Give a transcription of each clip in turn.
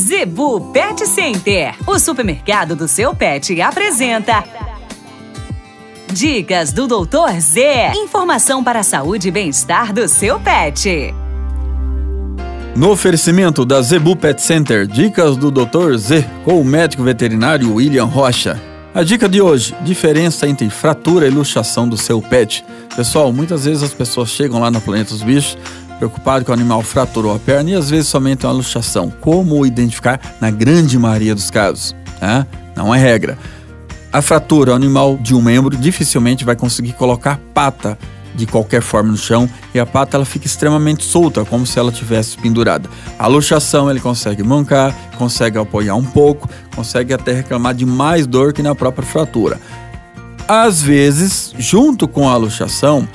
Zebu Pet Center, o supermercado do seu pet, apresenta. Dicas do Doutor Z. Informação para a saúde e bem-estar do seu pet. No oferecimento da Zebu Pet Center, dicas do Dr. Z com o médico veterinário William Rocha. A dica de hoje: diferença entre fratura e luxação do seu pet. Pessoal, muitas vezes as pessoas chegam lá no Planeta dos Bichos preocupado que o animal fraturou a perna e às vezes somente uma luxação. Como identificar na grande maioria dos casos? Né? Não é regra. A fratura, o animal de um membro dificilmente vai conseguir colocar pata de qualquer forma no chão e a pata ela fica extremamente solta, como se ela tivesse pendurada. A luxação ele consegue mancar, consegue apoiar um pouco, consegue até reclamar de mais dor que na própria fratura. Às vezes, junto com a luxação,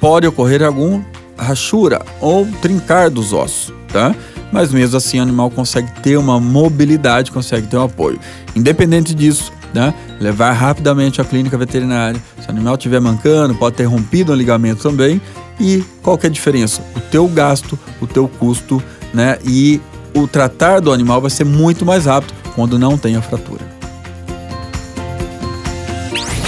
pode ocorrer algum rachura ou trincar dos ossos, tá? Mas mesmo assim o animal consegue ter uma mobilidade, consegue ter um apoio. Independente disso, né? levar rapidamente à clínica veterinária. Se o animal estiver mancando, pode ter rompido um ligamento também. E qual é a diferença? O teu gasto, o teu custo, né? E o tratar do animal vai ser muito mais rápido quando não tem a fratura.